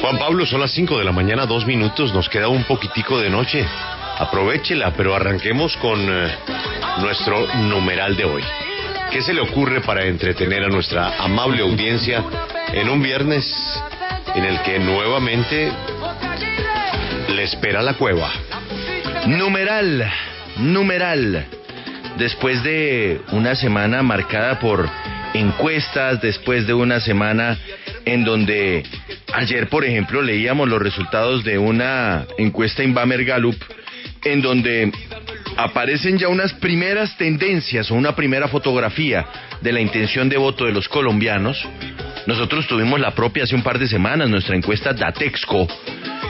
Juan Pablo, son las 5 de la mañana, dos minutos, nos queda un poquitico de noche. Aprovechela, pero arranquemos con eh, nuestro numeral de hoy. ¿Qué se le ocurre para entretener a nuestra amable audiencia en un viernes en el que nuevamente le espera la cueva? Numeral, numeral. Después de una semana marcada por encuestas, después de una semana en donde ayer, por ejemplo, leíamos los resultados de una encuesta en Bamer Gallup, en donde aparecen ya unas primeras tendencias o una primera fotografía de la intención de voto de los colombianos. Nosotros tuvimos la propia hace un par de semanas, nuestra encuesta Datexco,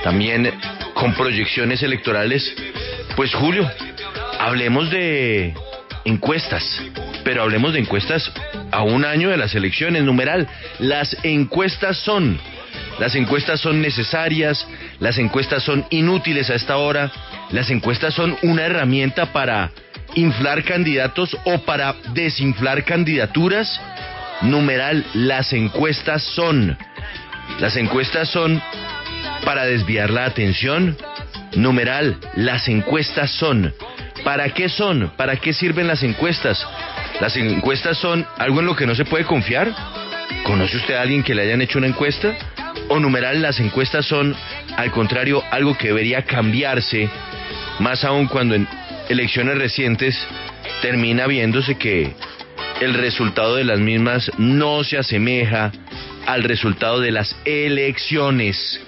también con proyecciones electorales. Pues Julio, hablemos de encuestas, pero hablemos de encuestas a un año de las elecciones. Numeral, las encuestas son, las encuestas son necesarias, las encuestas son inútiles a esta hora, las encuestas son una herramienta para inflar candidatos o para desinflar candidaturas. Numeral, las encuestas son, las encuestas son para desviar la atención. Numeral, las encuestas son. ¿Para qué son? ¿Para qué sirven las encuestas? ¿Las encuestas son algo en lo que no se puede confiar? ¿Conoce usted a alguien que le hayan hecho una encuesta? ¿O numeral, las encuestas son, al contrario, algo que debería cambiarse, más aún cuando en elecciones recientes termina viéndose que el resultado de las mismas no se asemeja al resultado de las elecciones?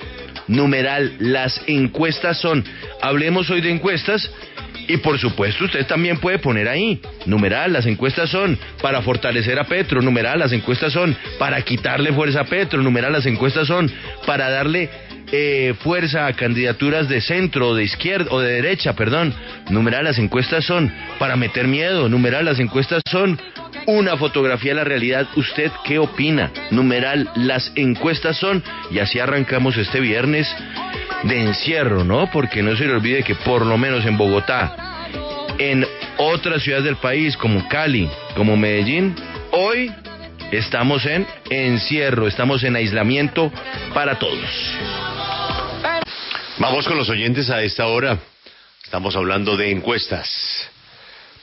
Numeral, las encuestas son, hablemos hoy de encuestas, y por supuesto, usted también puede poner ahí, numeral, las encuestas son para fortalecer a Petro, numeral, las encuestas son para quitarle fuerza a Petro, numeral, las encuestas son para darle eh, fuerza a candidaturas de centro, de izquierda o de derecha, perdón. Numeral, las encuestas son para meter miedo, numeral, las encuestas son una fotografía de la realidad. ¿Usted qué opina? Numeral, las encuestas son, y así arrancamos este viernes de encierro, ¿no? Porque no se le olvide que por lo menos en Bogotá, en otras ciudades del país como Cali, como Medellín, hoy estamos en encierro, estamos en aislamiento para todos. Vamos con los oyentes a esta hora. Estamos hablando de encuestas.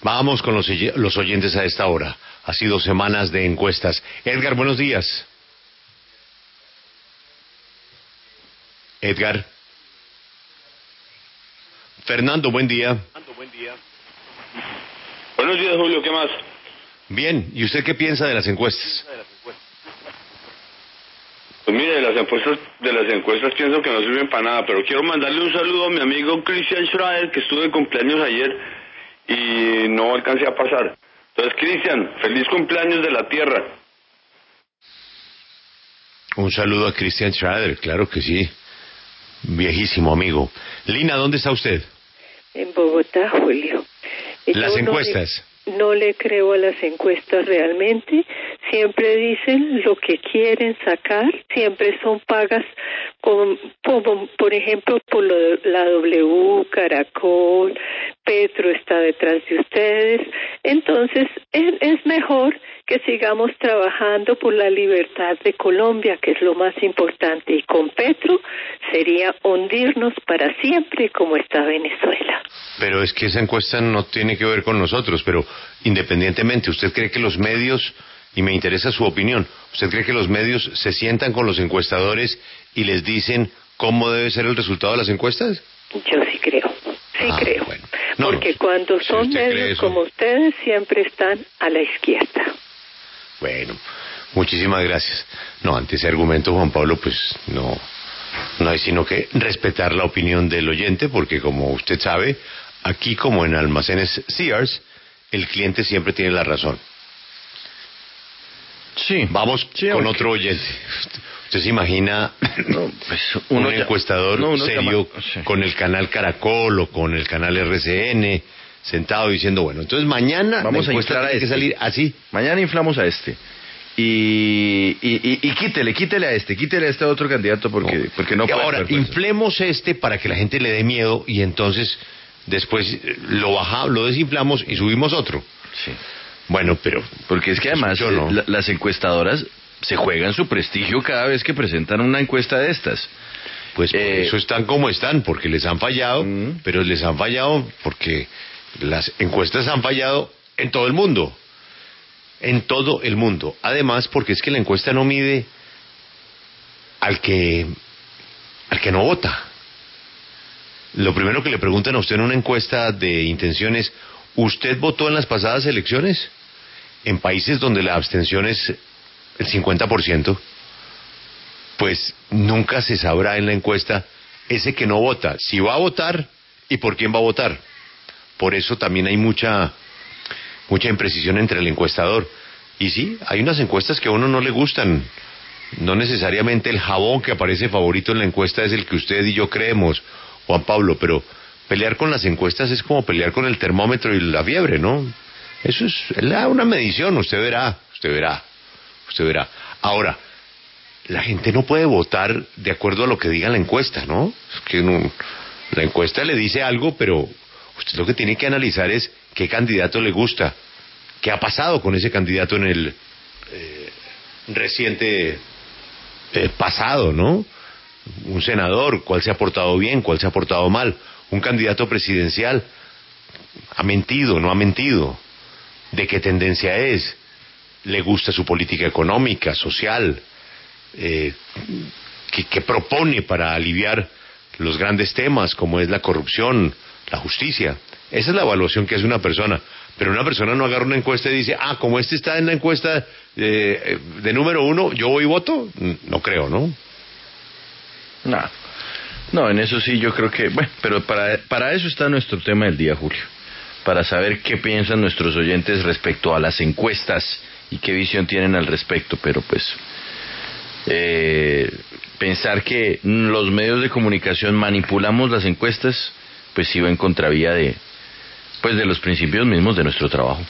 Vamos con los, los oyentes a esta hora. Ha sido semanas de encuestas. Edgar, buenos días. Edgar. Fernando, buen día. Buenos días, Julio, ¿qué más? Bien, ¿y usted qué piensa de las encuestas? Pues mire, de las encuestas, de las encuestas pienso que no sirven para nada, pero quiero mandarle un saludo a mi amigo Christian Schrader, que estuve de cumpleaños ayer y no alcancé a pasar. Entonces, Cristian, feliz cumpleaños de la Tierra. Un saludo a Christian Schrader, claro que sí. Viejísimo amigo. Lina, ¿dónde está usted? En Bogotá, Julio. Las Yo no encuestas. le- No le creo a las encuestas realmente. Siempre dicen lo que quieren sacar. Siempre son pagas, con, como, por ejemplo, por lo la W, Caracol, Petro está detrás de ustedes. Entonces, es, es mejor que sigamos trabajando por la libertad de Colombia, que es lo más importante. Y con Petro sería hundirnos para siempre como está Venezuela. Pero es que esa encuesta no tiene que ver con nosotros, pero independientemente, ¿usted cree que los medios, y me interesa su opinión, ¿usted cree que los medios se sientan con los encuestadores y les dicen cómo debe ser el resultado de las encuestas? Yo sí creo, sí Ah, creo. bueno. No, Porque cuando si son medios como ustedes siempre están a la izquierda. Bueno, muchísimas gracias. No, ante ese argumento, Juan Pablo, pues no, no hay sino que respetar la opinión del oyente, porque como usted sabe, aquí como en almacenes Sears, el cliente siempre tiene la razón. Sí. Vamos Sí, con otro oyente. ¿Usted se imagina No, pues, un ya- encuestador no, serio llama- sí. con el canal Caracol o con el canal RCN sentado diciendo, bueno, entonces mañana Vamos la a inflar a que este. salir así? Mañana inflamos a este. Y, y, y, y quítele, quítele a este, quítele a este otro candidato porque no, porque no puede ahora, inflemos este para que la gente le dé miedo y entonces después eh, lo bajamos, lo desinflamos y subimos otro. Sí. Bueno, pero Porque es que además Yo no. eh, la- las encuestadoras se juegan su prestigio cada vez que presentan una encuesta de estas. Pues por Eh, eso están como están, porque les han fallado, pero les han fallado porque las encuestas han fallado en todo el mundo. En todo el mundo. Además, porque es que la encuesta no mide al que al que no vota. Lo primero que le preguntan a usted en una encuesta de intenciones, ¿usted votó en las pasadas elecciones? En países donde la abstención es el 50%, pues nunca se sabrá en la encuesta ese que no vota, si va a votar y por quién va a votar. Por eso también hay mucha mucha imprecisión entre el encuestador. Y sí, hay unas encuestas que a uno no le gustan. No necesariamente el jabón que aparece favorito en la encuesta es el que usted y yo creemos, Juan Pablo, pero pelear con las encuestas es como pelear con el termómetro y la fiebre, ¿no? Eso es una medición, usted verá, usted verá, usted verá. Ahora, la gente no puede votar de acuerdo a lo que diga la encuesta, ¿no? Que no- la encuesta le dice algo, pero usted lo que tiene que analizar es qué candidato le gusta, qué ha pasado con ese candidato en el eh, reciente eh, pasado, ¿no? Un senador, cuál se ha portado bien, cuál se ha portado mal, un candidato presidencial, ha mentido, no ha mentido, de qué tendencia es, le gusta su política económica, social, eh, que, que propone para aliviar los grandes temas como es la corrupción, la justicia. Esa es la evaluación que hace una persona. Pero una persona no agarra una encuesta y dice, ah, como este está en la encuesta eh, eh, de número uno, yo voy y voto. N- No creo, ¿no? No, no, en eso sí yo creo que, bueno, pero para, para eso está nuestro tema del día, Julio. Para saber qué piensan nuestros oyentes respecto a las encuestas y qué visión tienen al respecto, pero pues eh, pensar que los medios de comunicación manipulamos las encuestas, pues va en contravía de, pues de los principios mismos de nuestro trabajo.